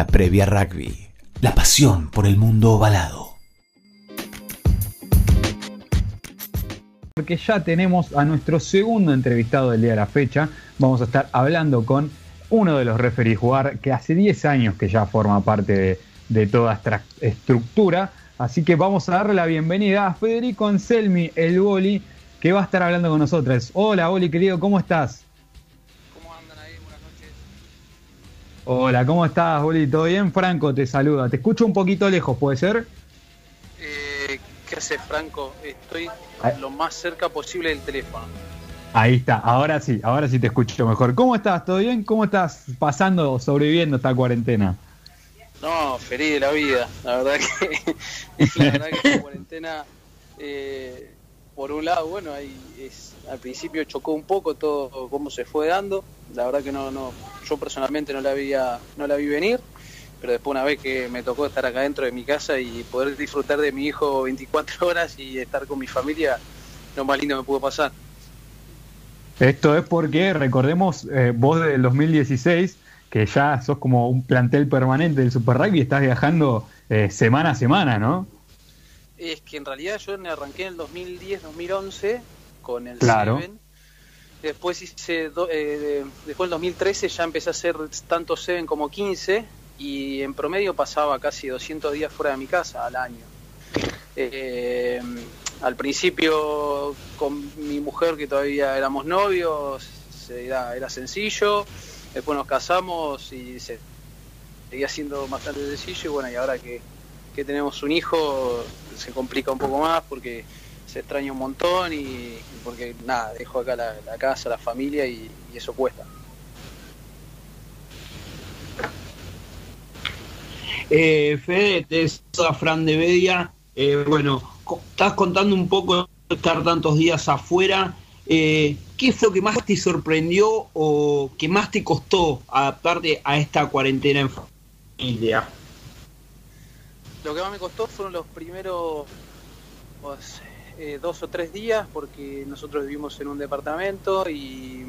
la previa rugby, la pasión por el mundo ovalado. Porque ya tenemos a nuestro segundo entrevistado del día de la fecha. Vamos a estar hablando con uno de los referees jugar que hace 10 años que ya forma parte de, de toda esta estructura. Así que vamos a darle la bienvenida a Federico Anselmi, el boli, que va a estar hablando con nosotros. Hola, boli querido, ¿cómo estás? Hola, ¿cómo estás, boli? ¿Todo bien? Franco te saluda. Te escucho un poquito lejos, ¿puede ser? Eh, ¿Qué haces, Franco? Estoy Ay. lo más cerca posible del teléfono. Ahí está, ahora sí, ahora sí te escucho mejor. ¿Cómo estás? ¿Todo bien? ¿Cómo estás pasando, sobreviviendo esta cuarentena? No, feliz de la vida. La verdad que, la verdad que esta cuarentena, eh, por un lado, bueno, ahí es, al principio chocó un poco todo cómo se fue dando. La verdad que no, no, yo personalmente no la había, no la vi venir. Pero después una vez que me tocó estar acá dentro de mi casa y poder disfrutar de mi hijo 24 horas y estar con mi familia, lo más lindo me pudo pasar. Esto es porque, recordemos, eh, vos del 2016, que ya sos como un plantel permanente del Super Rugby, estás viajando eh, semana a semana, ¿no? Es que en realidad yo me arranqué en el 2010-2011 con el Claro. Seven. Después hice do- eh, después del 2013 ya empecé a hacer tanto Seven como 15 y en promedio pasaba casi 200 días fuera de mi casa al año. Eh, al principio con mi mujer que todavía éramos novios era, era sencillo, después nos casamos y se seguía siendo bastante sencillo y bueno y ahora que, que tenemos un hijo se complica un poco más porque se extraña un montón y, porque nada, dejo acá la, la casa, la familia y, y eso cuesta. Eh, Fede, te saluda Fran de Bedia. Eh, bueno, estás contando un poco de estar tantos días afuera. Eh, ¿Qué fue lo que más te sorprendió o que más te costó adaptarte a esta cuarentena en familia? Lo que más me costó fueron los primeros eh, dos o tres días porque nosotros vivimos en un departamento y,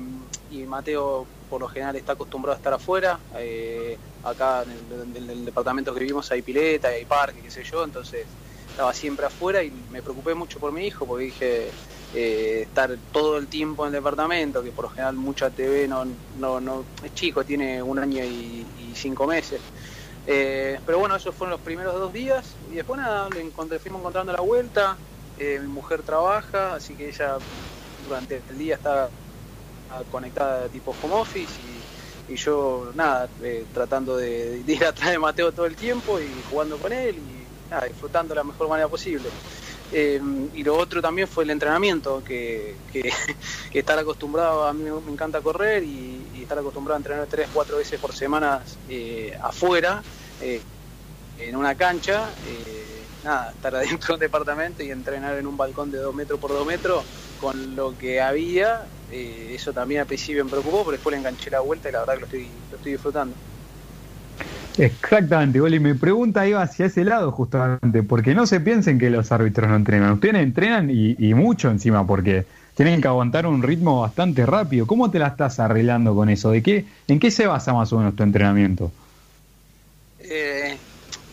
Mateo por lo general está acostumbrado a estar afuera. Eh, acá en el, en el departamento que vivimos hay pileta, hay parque, qué sé yo, entonces estaba siempre afuera y me preocupé mucho por mi hijo porque dije eh, estar todo el tiempo en el departamento, que por lo general mucha TV no, no, no es chico, tiene un año y, cinco meses. Pero bueno, esos fueron los primeros dos días y después nada, le fuimos encontrando la vuelta. Eh, mi mujer trabaja, así que ella durante el día está conectada tipo home office y, yo nada, eh, tratando de, de ir atrás de Mateo todo el tiempo y jugando con él y disfrutando de la mejor manera posible. Eh, y lo otro también fue el entrenamiento, que, estar acostumbrado, a mí me, encanta correr y, y, estar acostumbrado a entrenar tres, cuatro veces por semana eh, afuera, en una cancha, nada, estar adentro de un departamento y entrenar en un balcón de dos metros por dos metros con lo que había, eh, eso también al principio me preocupó, pero después le enganché la vuelta y la verdad que lo estoy, lo estoy disfrutando. Exactamente, Goli. Mi pregunta iba hacia ese lado justamente, porque no se piensen que los árbitros no entrenan. Ustedes entrenan y, y, mucho encima, porque tienen que aguantar un ritmo bastante rápido. ¿Cómo te la estás arreglando con eso? ¿De qué, ¿En qué se basa más o menos tu entrenamiento? Eh,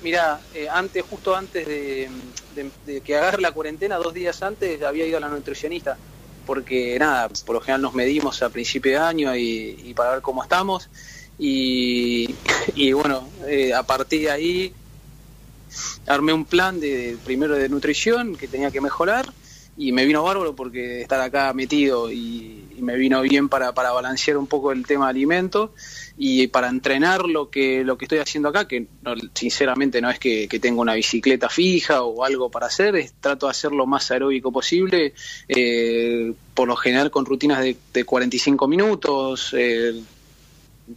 mira, eh, antes, justo antes de, que agarre la cuarentena, dos días antes, había ido a la nutricionista, porque nada, por lo general nos medimos a principio de año y, para ver cómo estamos. Y, y bueno, eh, a partir de ahí armé un plan de primero de nutrición que tenía que mejorar. Y me vino bárbaro porque estar acá metido y, y me vino bien para, para, balancear un poco el tema de alimentos y para entrenar lo que lo que estoy haciendo acá, que no, sinceramente no es que, que tenga una bicicleta fija o algo para hacer, es, trato de hacer lo más aeróbico posible, eh, por lo general con rutinas de, de 45 minutos, eh,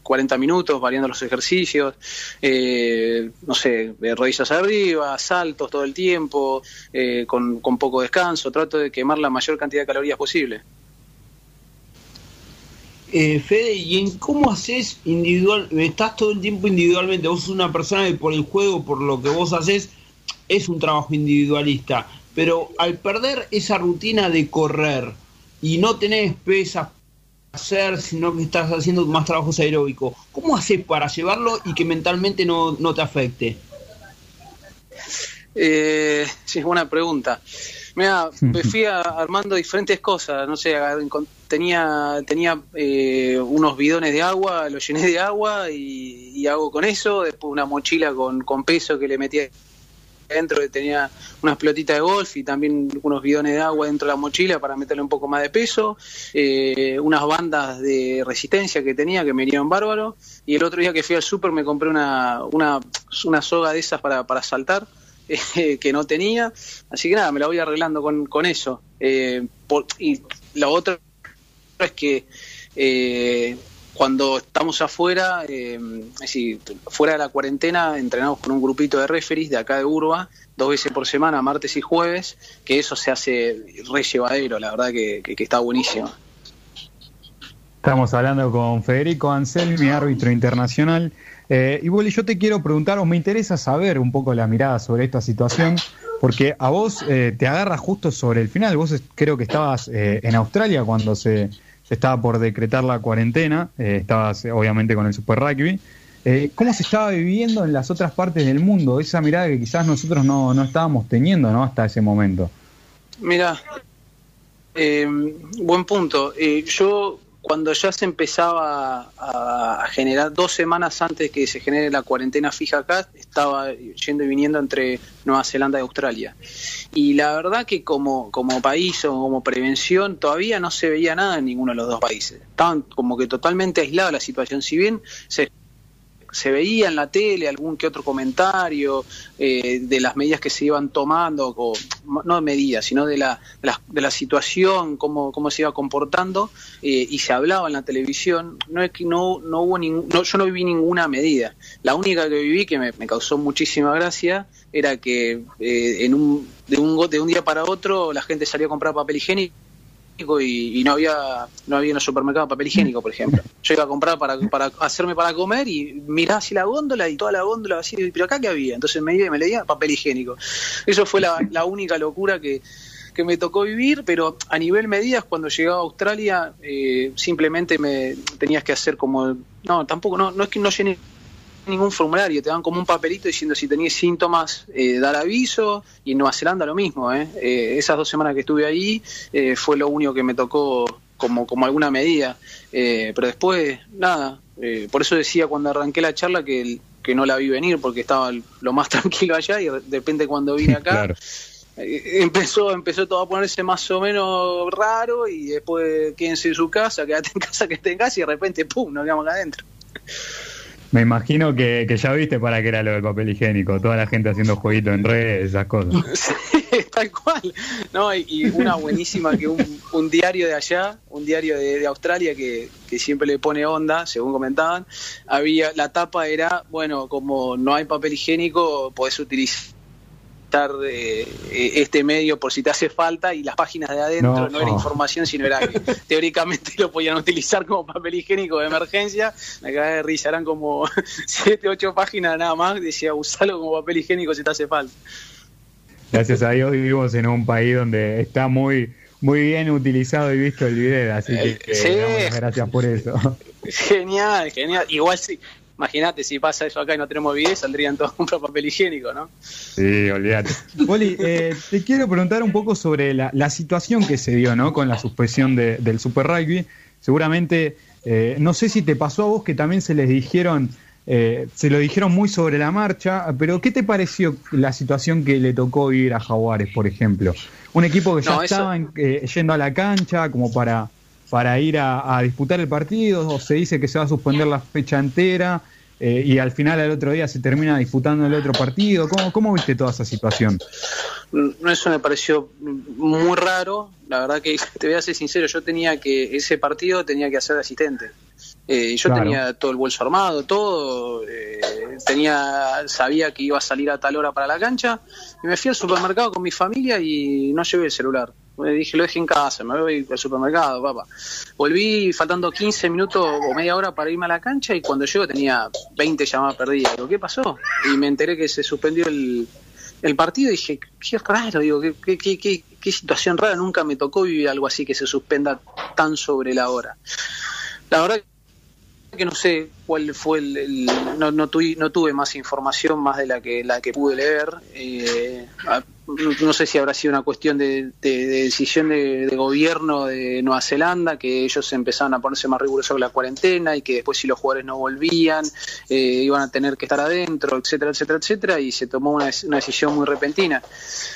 40 minutos variando los ejercicios, eh, no sé, rodillas arriba, saltos todo el tiempo, eh, con, con, poco descanso, trato de quemar la mayor cantidad de calorías posible. Eh, Fede, ¿y en cómo haces individual? Estás todo el tiempo individualmente, vos sos una persona que por el juego, por lo que vos haces, es un trabajo individualista, pero al perder esa rutina de correr y no tenés pesas hacer, sino que estás haciendo más trabajos aeróbicos. ¿Cómo haces para llevarlo y que mentalmente no, no te afecte? Eh, sí, es buena pregunta. Mira, me fui armando diferentes cosas, no sé, tenía tenía eh, unos bidones de agua, los llené de agua y, hago con eso, después una mochila con, con peso que le metía dentro, tenía unas pelotitas de golf y también unos bidones de agua dentro de la mochila para meterle un poco más de peso, eh, unas bandas de resistencia que tenía que me irían bárbaro y el otro día que fui al súper me compré una, una, una soga de esas para, para saltar que no tenía. Así que nada, me la voy arreglando con, con eso. Eh, y la otra es que eh, cuando estamos afuera, eh, es decir, fuera de la cuarentena, entrenamos con un grupito de referees de acá de Urba, dos veces por semana, martes y jueves, que eso se hace re llevadero, la verdad que, está buenísimo. Estamos hablando con Federico Anselmi, árbitro internacional. Eh, y Willy, yo te quiero preguntar, o me interesa saber un poco la mirada sobre esta situación, porque a vos eh, te agarra justo sobre el final. Vos creo que estabas eh, en Australia cuando se, estaba por decretar la cuarentena, estabas obviamente con el Super Rugby. ¿Cómo se estaba viviendo en las otras partes del mundo? Esa mirada que quizás nosotros no, no estábamos teniendo ¿no? hasta ese momento. Mira, buen punto. yo cuando ya se empezaba a, generar dos semanas antes que se genere la cuarentena fija acá, estaba yendo y viniendo entre Nueva Zelanda y Australia. Y la verdad que como, como país o como prevención todavía no se veía nada en ninguno de los dos países. Estaban como que totalmente aislados la situación. Si bien se se veía en la tele algún que otro comentario eh, de las medidas que se iban tomando, o, no de medidas, sino de la, de la, situación, cómo, cómo se iba comportando, eh, y se hablaba en la televisión, no es que no, no hubo ningún, yo no viví ninguna medida. La única que viví, que me, causó muchísima gracia, era que eh, en un, de, un, de un día para otro la gente salía a comprar papel higiénico y, no había no había en el supermercado papel higiénico, por ejemplo. Yo iba a comprar para, para hacerme para comer y miraba así la góndola y toda la góndola así, pero acá que había. Entonces me iba y me leía papel higiénico. Eso fue la, única locura que, que me tocó vivir, pero a nivel medidas, cuando llegaba a Australia, eh, simplemente me tenías que hacer como, no, tampoco, no, no es que no llené ningún formulario, te dan como un papelito diciendo si tenías síntomas, eh, dar aviso, y en Nueva Zelanda lo mismo, ¿eh? eh esas dos semanas que estuve ahí eh, fue lo único que me tocó como, como alguna medida, pero después, nada, por eso decía cuando arranqué la charla que, que no la vi venir, porque estaba lo más tranquilo allá y de repente cuando vine acá... empezó empezó todo a ponerse más o menos raro y después quédense en su casa, quédate en casa, que esté en casa y de repente ¡pum! nos quedamos acá adentro. Me imagino que, ya viste para qué era lo del papel higiénico, toda la gente haciendo jueguito en redes, esas cosas. Sí, tal cual. No, y, una buenísima que un, diario de allá, un diario de, Australia que, que, siempre le pone onda, según comentaban, había la tapa era, bueno, como no hay papel higiénico, podés utilizar eh, este medio por si te hace falta y las páginas de adentro no, era información, sino era que teóricamente lo podían utilizar como papel higiénico de emergencia. Me cae de risa, eran como 7, 8 páginas nada más, decía usalo como papel higiénico si te hace falta. Gracias a Dios vivimos en un país donde está muy muy bien utilizado y visto el video, así que eh, gracias por eso. Genial, genial. Igual sí, Imagínate, si pasa eso acá y no tenemos video, saldrían todos con papel higiénico, ¿no? Sí, olvídate. Poli, eh, te quiero preguntar un poco sobre la, situación que se dio, ¿no? Con la suspensión del Super Rugby. Seguramente, eh, no sé si te pasó a vos que también se les dijeron, eh, se lo dijeron muy sobre la marcha, pero ¿qué te pareció la situación que le tocó ir a Jaguares, por ejemplo? Un equipo que ya estaba yendo a la cancha como para para ir a, disputar el partido, o se dice que se va a suspender la fecha entera eh, y al final al otro día se termina disputando el otro partido. ¿Cómo, ¿Cómo viste toda esa situación? Mm, eso me pareció muy raro. La verdad que te voy a ser sincero, yo tenía que, ese partido tenía que hacer asistente. Eh, yo tenía todo el bolso armado, todo, eh, tenía, sabía que iba a salir a tal hora para la cancha y me fui al supermercado con mi familia y no llevé el celular. Me dije, lo dejé en casa, me voy al supermercado, papá. Volví faltando 15 minutos o media hora para irme a la cancha y cuando llego tenía 20 llamadas perdidas. Digo, ¿qué pasó? Y me enteré que se suspendió el, partido y dije, qué raro, digo, qué, qué, qué, qué situación rara, nunca me tocó vivir algo así que se suspenda tan sobre la hora. La verdad que no sé cuál fue el, no, no, tuve, no tuve más información más de la que la que pude leer eh, no sé si habrá sido una cuestión de, decisión de, gobierno de Nueva Zelanda, que ellos empezaron a ponerse más rigurosos con la cuarentena y que después si los jugadores no volvían eh, iban a tener que estar adentro, etcétera, etcétera, etcétera, y se tomó una, decisión muy repentina.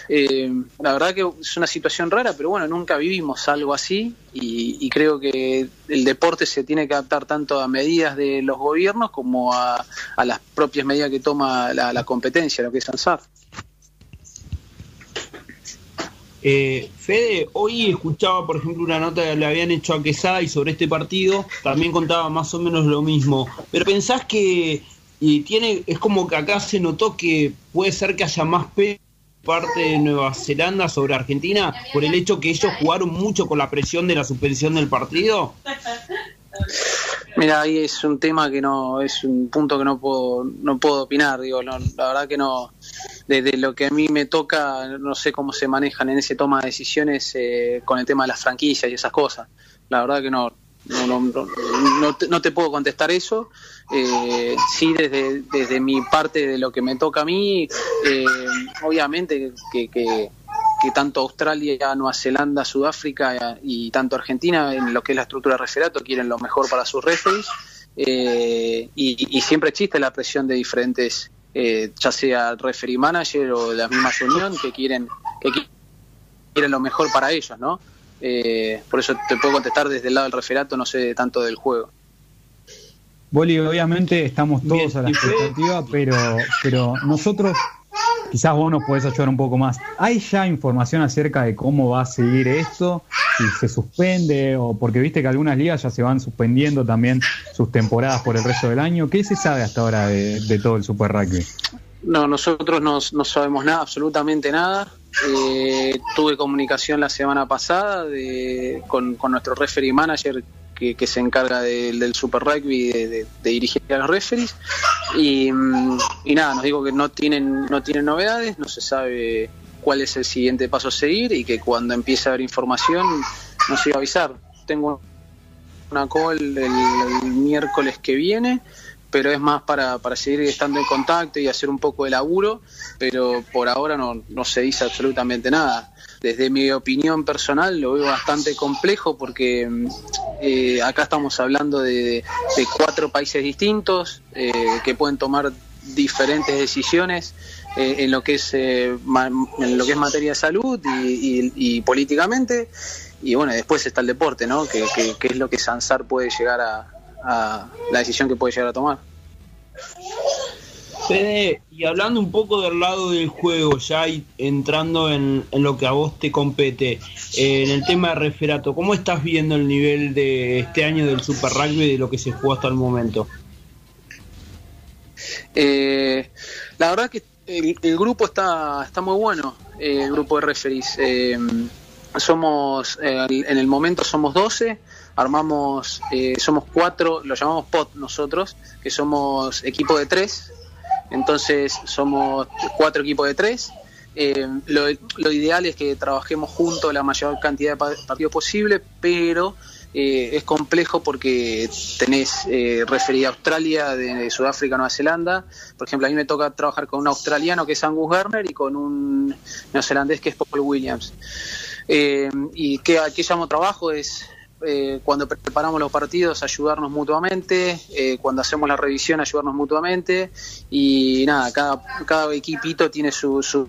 Eh, la verdad que es una situación rara, pero bueno, nunca vivimos algo así y, creo que el deporte se tiene que adaptar tanto a medidas de los gobiernos como a, las propias medidas que toma la, competencia, lo que es ANSAF. Eh, Fede, hoy escuchaba, por ejemplo, una nota que le habían hecho a Quesada y sobre este partido también contaba más o menos lo mismo. Pero pensás que y tiene es como que acá se notó que puede ser que haya más parte de Nueva Zelanda sobre Argentina por el hecho que ellos jugaron mucho con la presión de la suspensión del partido. Mira, ahí es un tema que no es un punto que no puedo no puedo opinar, digo, la verdad que no desde lo que a mí me toca, no sé cómo se manejan en ese toma de decisiones eh, con el tema de las franquicias y esas cosas. La verdad que no, no, no, te, puedo contestar eso. Eh, sí, desde, desde mi parte de lo que me toca a mí, eh, obviamente que, que, tanto Australia, Nueva Zelanda, Sudáfrica y tanto Argentina, en lo que es la estructura de referato, quieren lo mejor para sus referees. y, y, siempre existe la presión de diferentes eh, ya sea referee manager o la misma unión que quieren que quieren lo mejor para ellos, ¿no? Eh, por eso te puedo contestar desde el lado del referato, no sé tanto del juego. Boli, obviamente estamos todos a la expectativa, pero, pero nosotros quizás vos nos podés ayudar un poco más. ¿Hay ya información acerca de cómo va a seguir esto? Si se suspende o porque viste que algunas ligas ya se van suspendiendo también sus temporadas por el resto del año. ¿Qué se sabe hasta ahora de, todo el Super Rugby? No, nosotros no, sabemos nada, absolutamente nada. Eh, tuve comunicación la semana pasada con, con nuestro referee manager que, se encarga del Super Rugby de, dirigir a los referees. Y, nada, nos digo que no tienen, no tienen novedades, no se sabe cuál es el siguiente paso a seguir y que cuando empiece a haber información nos iba a avisar. Tengo una call el, miércoles que viene pero es más para, para seguir estando en contacto y hacer un poco de laburo, pero por ahora no, no se dice absolutamente nada desde mi opinión personal lo veo bastante complejo porque eh, acá estamos hablando de, cuatro países distintos eh, que pueden tomar diferentes decisiones eh, en lo que es en lo que es materia de salud y, políticamente. Y bueno después está el deporte no que, es lo que Sansar puede llegar a la decisión que puede llegar a tomar Y hablando un poco del lado del juego, ya entrando en, lo que a vos te compete, en el tema de referato, ¿cómo estás viendo el nivel de este año del Super Rugby de lo que se jugó hasta el momento? Eh, la verdad que el, grupo está, está muy bueno, eh, el grupo de referees. Eh, somos, en el momento somos 12, armamos, somos cuatro, lo llamamos POT nosotros, que somos equipo de tres, entonces somos cuatro equipos de tres. Eh, lo, ideal es que trabajemos juntos la mayor cantidad de partidos posible, pero eh, es complejo porque tenés eh, referida a Australia, de, Sudáfrica, Nueva Zelanda. Por ejemplo, a mí me toca trabajar con un australiano que es Angus Garner y con un neozelandés que es Paul Williams. y que aquí llamo trabajo es eh, cuando preparamos los partidos ayudarnos mutuamente, eh, cuando hacemos la revisión ayudarnos mutuamente y nada, cada, cada equipito tiene su,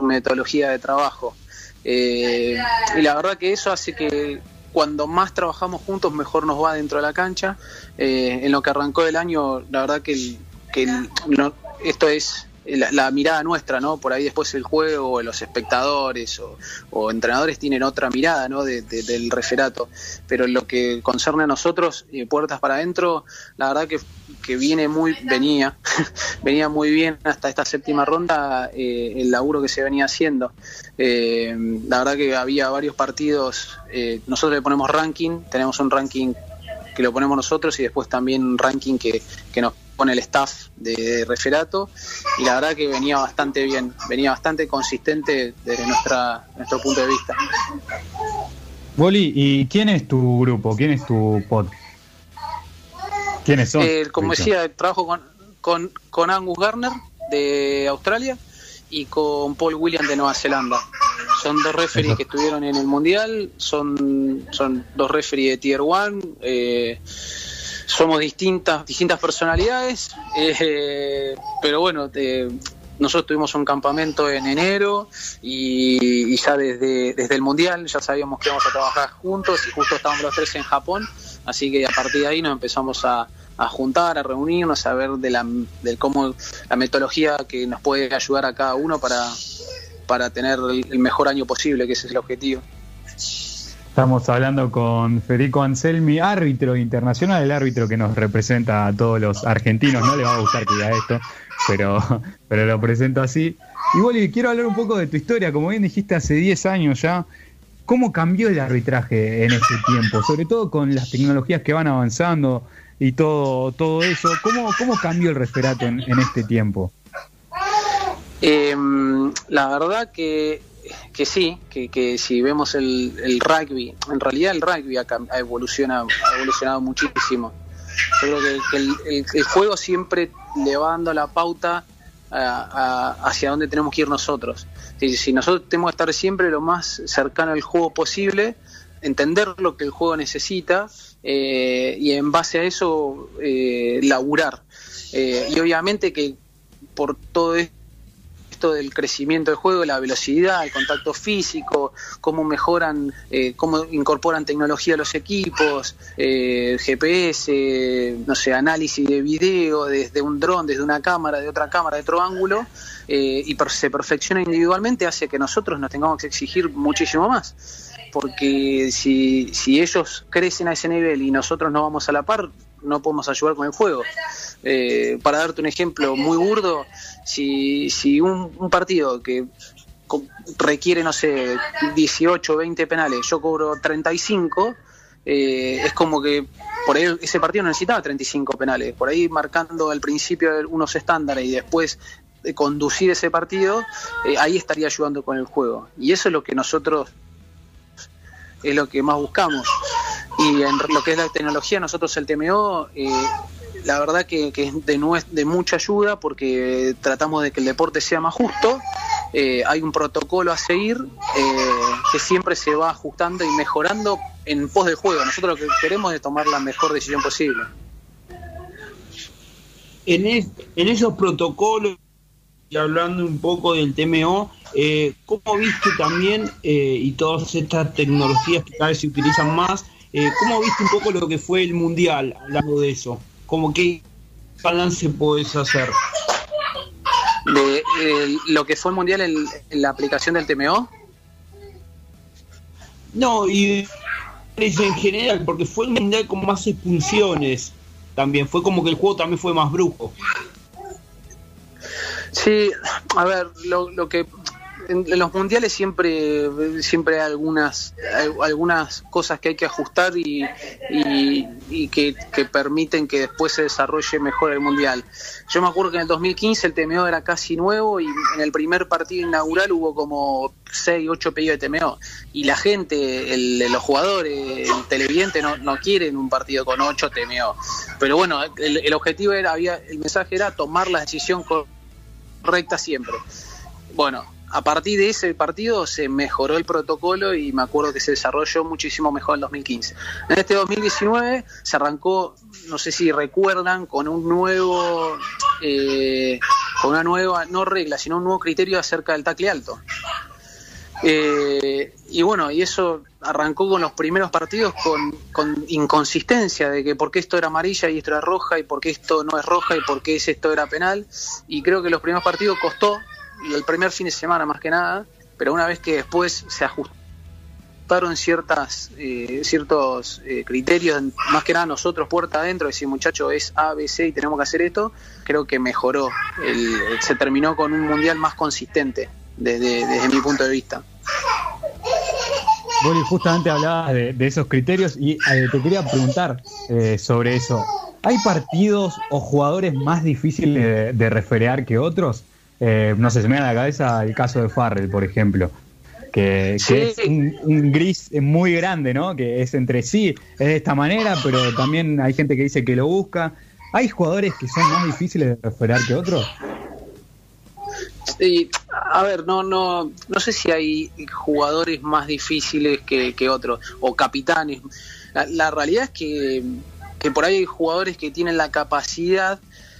metodología de trabajo. Eh, y la verdad que eso hace que cuando más trabajamos juntos mejor nos va dentro de la cancha. en lo que arrancó el año, la verdad que, que esto es la, mirada nuestra, ¿no? Por ahí después el juego, los espectadores o, entrenadores tienen otra mirada, ¿no? del referato. Pero lo que concerne a nosotros, eh, puertas para adentro, la verdad que, que viene muy, venía, venía muy bien hasta esta séptima ronda eh, el laburo que se venía haciendo. Eh, la verdad que había varios partidos, nosotros le ponemos ranking, tenemos un ranking que lo ponemos nosotros y después también un ranking que, que nos con el staff de referato y la verdad que venía bastante bien, venía bastante consistente desde nuestra, nuestro punto de vista. Boli, ¿y quién es tu grupo? ¿Quién es tu pod? ¿Quiénes son? Eh, como decía, trabajo con, con, con Angus Garner de Australia y con Paul William de Nueva Zelanda. Son dos referees Eso. que estuvieron en el Mundial, son, son dos referees de Tier 1. Eh, somos distintas, distintas personalidades, eh, pero bueno, te- nosotros tuvimos un campamento en enero y, ya desde, desde el Mundial ya sabíamos que íbamos a trabajar juntos y justo estábamos los tres en Japón, así que a partir de ahí nos empezamos a, juntar, a reunirnos, a ver de la, del cómo la metodología que nos puede ayudar a cada uno para, para tener el mejor año posible, que ese es el objetivo. Estamos hablando con Federico Anselmi, árbitro internacional, el árbitro que nos representa a todos los argentinos. No le va a gustar que diga esto, pero, pero lo presento así. Y Boli, quiero hablar un poco de tu historia. Como bien dijiste, hace 10 años ya. ¿Cómo cambió el arbitraje en este tiempo? Sobre todo con las tecnologías que van avanzando y todo, todo eso. ¿Cómo, cómo cambió el referato en, este tiempo? Eh, la verdad que, que sí, que, que si vemos el, el rugby, en realidad el rugby ha, ha evolucionado, ha evolucionado muchísimo. Yo creo que, el, el- juego siempre le va dando la pauta hacia dónde tenemos que ir nosotros. Si, si nosotros tenemos que estar siempre lo más cercano al juego posible, entender lo que el juego necesita eh, y en base a eso eh, laburar. Eh, y obviamente que por todo esto esto del crecimiento del juego, la velocidad, el contacto físico, cómo mejoran, eh, cómo incorporan tecnología a los equipos, eh, GPS, no sé, análisis de video desde un dron, desde una cámara, de otra cámara, de otro ángulo, eh, y se perfecciona individualmente, hace que nosotros nos tengamos que exigir muchísimo más. Porque si, si ellos crecen a ese nivel y nosotros no vamos a la par, no podemos ayudar con el juego. Eh, para darte un ejemplo muy burdo, si, si un, partido que requiere, no sé, 18 20 penales, yo cobro 35, eh, es como que por ahí ese partido no necesitaba 35 penales. Por ahí marcando al principio unos estándares y después de conducir ese partido, eh, ahí estaría ayudando con el juego. Y eso es lo que nosotros es lo que más buscamos. Y en lo que es la tecnología, nosotros el TMO, eh, la verdad que, es de, mucha ayuda porque tratamos de que el deporte sea más justo. Eh, hay un protocolo a seguir eh, que siempre se va ajustando y mejorando en pos del juego. Nosotros lo que queremos es tomar la mejor decisión posible. En, es- en esos protocolos, y hablando un poco del TMO, eh, ¿cómo viste también, y todas estas tecnologías que cada vez se utilizan más, eh, cómo viste un poco lo que fue el Mundial, hablando de eso? ¿Cómo qué balance podés hacer? De eh, lo que fue el mundial en, en la aplicación del TMO, No, y en general, porque fue un Mundial con más expulsiones también, fue como que el juego también fue más brujo. Sí, a ver, lo, lo que en, los mundiales siempre siempre hay algunas algunas cosas que hay que ajustar y, y, y que, que permiten que después se desarrolle mejor el mundial. Yo me acuerdo que en el 2015 el TMO era casi nuevo y en el primer partido inaugural hubo como 6, 8 pedidos de TMO y la gente, el, los jugadores, el televidente no, no quieren un partido con 8 TMO. Pero bueno, el, el objetivo era, había, el mensaje era tomar la decisión correcta siempre. Bueno, a partir de ese partido se mejoró el protocolo y me acuerdo que se desarrolló muchísimo mejor en 2015. En este 2019 se arrancó, no sé si recuerdan, con un nuevo, eh, con una nueva, no regla, sino un nuevo criterio acerca del tacle alto. Eh, y bueno, y eso arrancó con los primeros partidos con, con, inconsistencia de que por qué esto era amarilla y esto era roja y por qué esto no es roja y por qué esto era penal. Y creo que los primeros partidos costó, el primer fin de semana más que nada, pero una vez que después se ajustaron ciertas, eh, ciertos eh, criterios, más que nada nosotros puerta adentro, decir muchacho es A, B, C y tenemos que hacer esto, creo que mejoró, el, se terminó con un mundial más consistente desde, desde mi punto de vista. Boli, justamente hablabas de, esos criterios y eh, te quería preguntar eh, sobre eso. ¿Hay partidos o jugadores más difíciles de referear que otros? Eh, no sé, se me da a la cabeza el caso de Farrell, por ejemplo, que, es un, gris muy grande, ¿no? Que es entre sí, es de esta manera, pero también hay gente que dice que lo busca. ¿Hay jugadores que son más difíciles de referar que otros? Sí, a ver, no, no, no sé si hay jugadores más difíciles que, otros, o capitanes. La, realidad es que, que, por ahí hay jugadores que tienen la capacidad,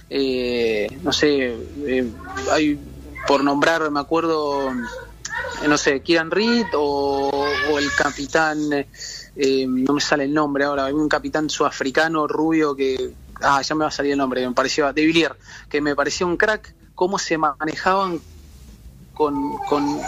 eh, no sé, eh, hay, por nombrar, me acuerdo, eh, no sé, Kieran Reed o, el capitán, no me sale el nombre ahora, hay un capitán sudafricano rubio que, ah, ya me va a salir el nombre, me pareció, De Villiers, que me parecía un crack cómo se manejaban con, con,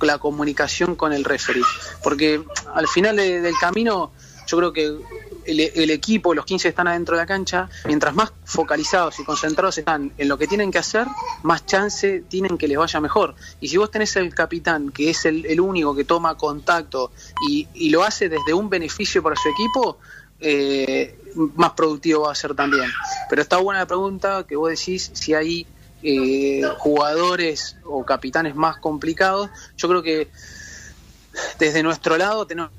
la comunicación con el referee. Porque al final del camino, yo creo que el, equipo, los 15 están adentro de la cancha, mientras más focalizados y concentrados están en lo que tienen que hacer, más chance tienen que les vaya mejor. Y si vos tenés el capitán, que es el, único que toma contacto y, y, lo hace desde un beneficio para su equipo, eh, más productivo va a ser también. Pero está buena la pregunta que vos decís si hay eh, jugadores o capitanes más complicados. Yo creo que desde nuestro lado tenemos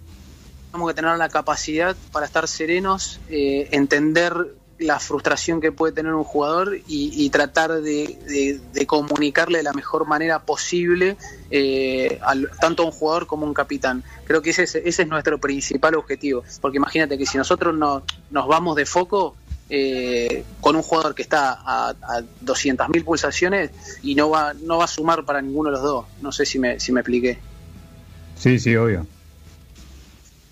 que tener la capacidad para estar serenos, eh, entender la frustración que puede tener un jugador y, tratar de, comunicarle de la mejor manera posible eh, tanto a un jugador como a un capitán. Creo que ese es, nuestro principal objetivo, porque imagínate que si nosotros no, nos vamos de foco, eh, con un jugador que está a, a 200.000 pulsaciones y no va, no va a sumar para ninguno de los dos. No sé si me, si me expliqué. Sí, sí, obvio.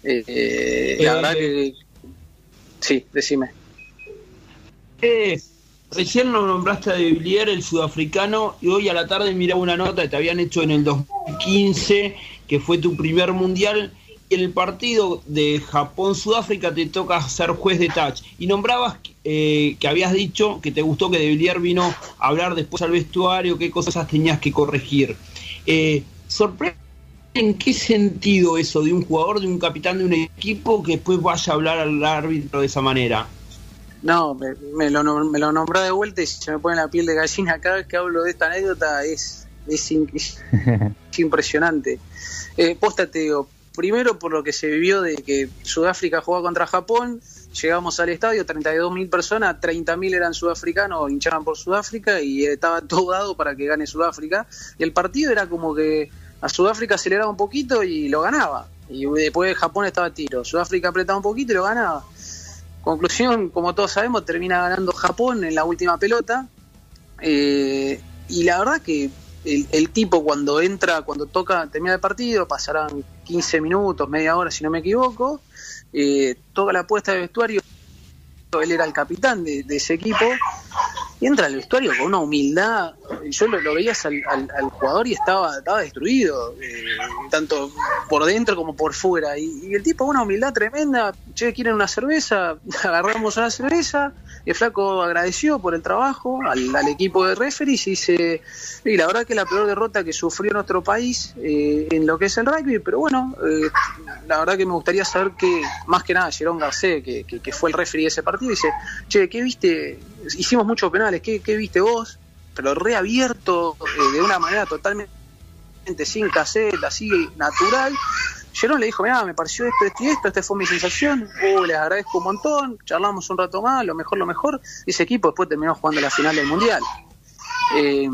Eh, la verdad que... Sí, decime. recién lo nombraste a De Villiers, el sudafricano, y hoy a la tarde miraba una nota que te habían hecho en el 2015, que fue tu primer mundial, el partido de Japón-Sudáfrica te toca ser juez de touch. Y nombrabas eh, que habías dicho que te gustó que De Villiers vino a hablar después al vestuario, qué cosas tenías que corregir. Eh, ¿Sorprende en qué sentido eso de un jugador, de un capitán de un equipo que después vaya a hablar al árbitro de esa manera? No, me, lo, me lo nombró de vuelta y se me pone la piel de gallina cada vez que hablo de esta anécdota es, es, impresionante. Eh, posta te digo, primero por lo que se vivió de que Sudáfrica jugaba contra Japón, llegamos al estadio, 32.000 personas, 30.000 eran sudafricanos, hinchaban por Sudáfrica y estaba todo dado para que gane Sudáfrica. Y el partido era como que a Sudáfrica aceleraba un poquito y lo ganaba. Y después Japón estaba a tiro. Sudáfrica apretaba un poquito y lo ganaba. Conclusión, como todos sabemos, termina ganando Japón en la última pelota. Eh, y la verdad que el, tipo cuando entra, cuando toca, termina el partido, pasarán 15 minutos, media hora si no me equivoco, eh, toca la puesta de vestuario, él era el capitán de, ese equipo, y entra al vestuario con una humildad, yo lo, lo veías al, jugador y estaba, estaba destruido, eh, tanto por dentro como por fuera, y, el tipo una humildad tremenda, che, quieren una cerveza, agarramos una cerveza, el flaco agradeció por el trabajo al, equipo de referees y dice, la verdad que la peor derrota que sufrió nuestro país eh, en lo que es el rugby, pero bueno, eh, la verdad que me gustaría saber que, más que nada, Jerón Garcés, que, que, fue el referee de ese partido, dice, che, ¿qué viste? Hicimos muchos penales, ¿qué, viste vos? Pero reabierto, eh, de una manera totalmente sin caseta, así natural. Jerón le dijo, mira, me pareció esto, esto y esto, esta fue mi sensación, uh, les agradezco un montón, charlamos un rato más, lo mejor, lo mejor, y ese equipo después terminó jugando la final del Mundial. Eh,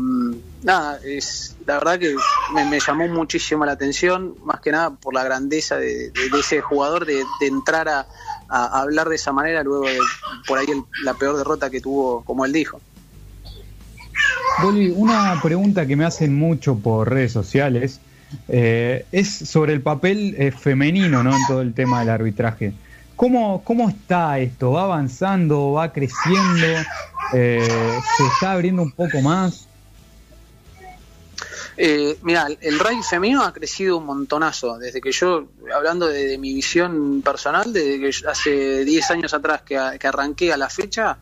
nada, es, la verdad que me, llamó muchísimo la atención, más que nada por la grandeza de, ese jugador, de, entrar a, hablar de esa manera luego de por ahí la peor derrota que tuvo, como él dijo. Boli, una pregunta que me hacen mucho por redes sociales eh, es sobre el papel eh, femenino ¿no? en todo el tema del arbitraje. ¿Cómo, ¿Cómo está esto? ¿Va avanzando? ¿Va creciendo? Eh, ¿Se está abriendo un poco más? Mira, el rugby femenino ha crecido un montonazo. Desde que yo, hablando de, mi visión personal, desde que hace 10 años atrás que, que arranqué a la fecha,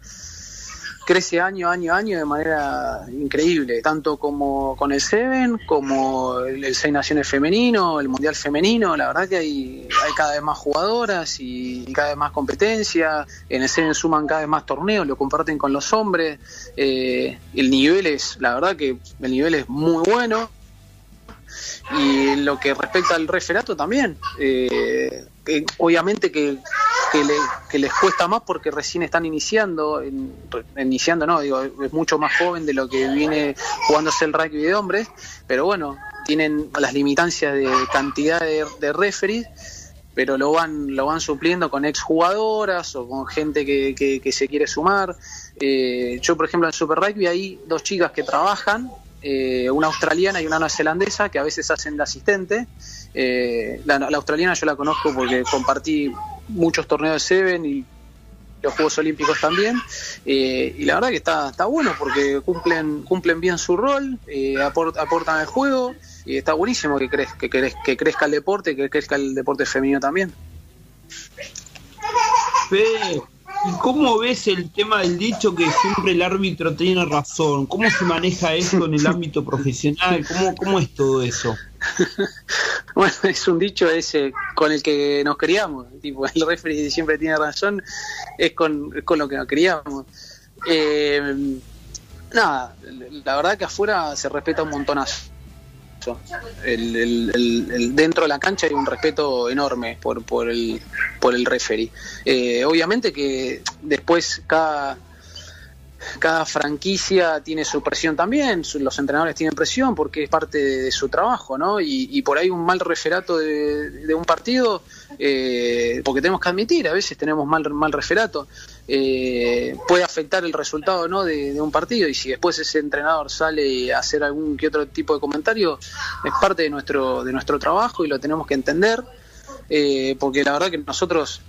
crece año, año, año de manera increíble, tanto como con el Seven, como el, Seis Naciones femenino, el Mundial femenino, la verdad que hay, hay cada vez más jugadoras y, cada vez más competencia, en el Seven suman cada vez más torneos, lo comparten con los hombres, eh, el nivel es, la verdad que el nivel es muy bueno, Y lo que respecta al referato también, eh, obviamente que, que, les cuesta más porque recién están iniciando, iniciando no, digo, es mucho más joven de lo que viene jugándose el rugby de hombres, pero bueno, tienen las limitancias de cantidad de, referees pero lo van, lo van supliendo con exjugadoras o con gente que, que, se quiere sumar. Eh, yo, por ejemplo, en Super Rugby hay dos chicas que trabajan, eh, una australiana y una neozelandesa, que a veces hacen de asistente. Eh, la, australiana yo la conozco porque compartí muchos torneos de Seven y los Juegos Olímpicos también. y la verdad que está, está bueno porque cumplen, cumplen bien su rol, aportan el juego y está buenísimo que, crez, que, que crezca el deporte, que crezca el deporte femenino también. ¿y cómo ves el tema del dicho que siempre el árbitro tiene razón? ¿Cómo se maneja eso en el ámbito profesional? ¿Cómo, cómo es todo eso? bueno, es un dicho ese con el que nos criamos. Tipo, el referee siempre tiene razón, es con, con lo que nos criamos. Eh, nada, la verdad que afuera se respeta un montonazo el, dentro de la cancha hay un respeto enorme por, por, el, por el referee. Eh, obviamente que después cada, cada franquicia tiene su presión también, los entrenadores tienen presión porque es parte de, su trabajo, ¿no? Y, por ahí un mal referato de, un partido, eh, porque tenemos que admitir, a veces tenemos mal, mal referato, eh, puede afectar el resultado ¿no? De, un partido y si después ese entrenador sale a hacer algún que otro tipo de comentario, es parte de nuestro, de nuestro trabajo y lo tenemos que entender, eh, porque la verdad que nosotros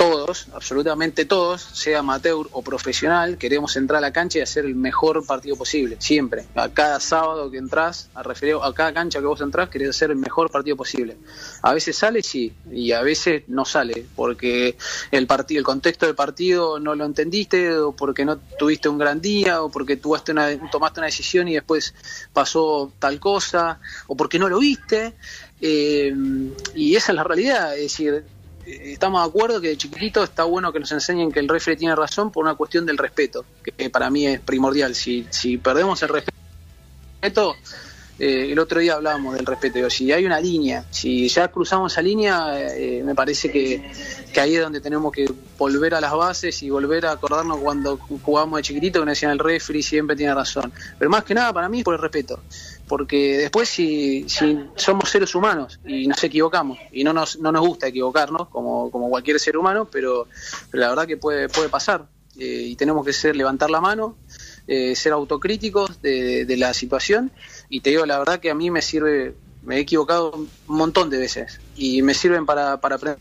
todos, absolutamente todos, sea amateur o profesional, queremos entrar a la cancha y hacer el mejor partido posible, siempre. A cada sábado que entras, a, referir, a cada cancha que vos entras, querés hacer el mejor partido posible. A veces sale, sí, y a veces no sale, porque el partido, el contexto del partido no lo entendiste, o porque no tuviste un gran día, o porque tomaste una, tomaste una decisión y después pasó tal cosa, o porque no lo viste. Eh, y esa es la realidad, es decir, estamos de acuerdo que de chiquitito está bueno que nos enseñen que el refere tiene razón por una cuestión del respeto, que para mí es primordial. Si, si perdemos el respeto, eh, el otro día hablábamos del respeto, si hay una línea, si ya cruzamos esa línea, eh, me parece que, que, ahí es donde tenemos que volver a las bases y volver a acordarnos cuando jugamos de chiquitito que nos decían el refere siempre tiene razón. Pero más que nada para mí es por el respeto porque después si, si, somos seres humanos y nos equivocamos y no nos, no nos gusta equivocarnos como, como cualquier ser humano, pero, la verdad que puede, puede pasar eh, y tenemos que ser levantar la mano, eh, ser autocríticos de, de, la situación y te digo la verdad que a mí me sirve, me he equivocado un montón de veces y me sirven para, para aprender.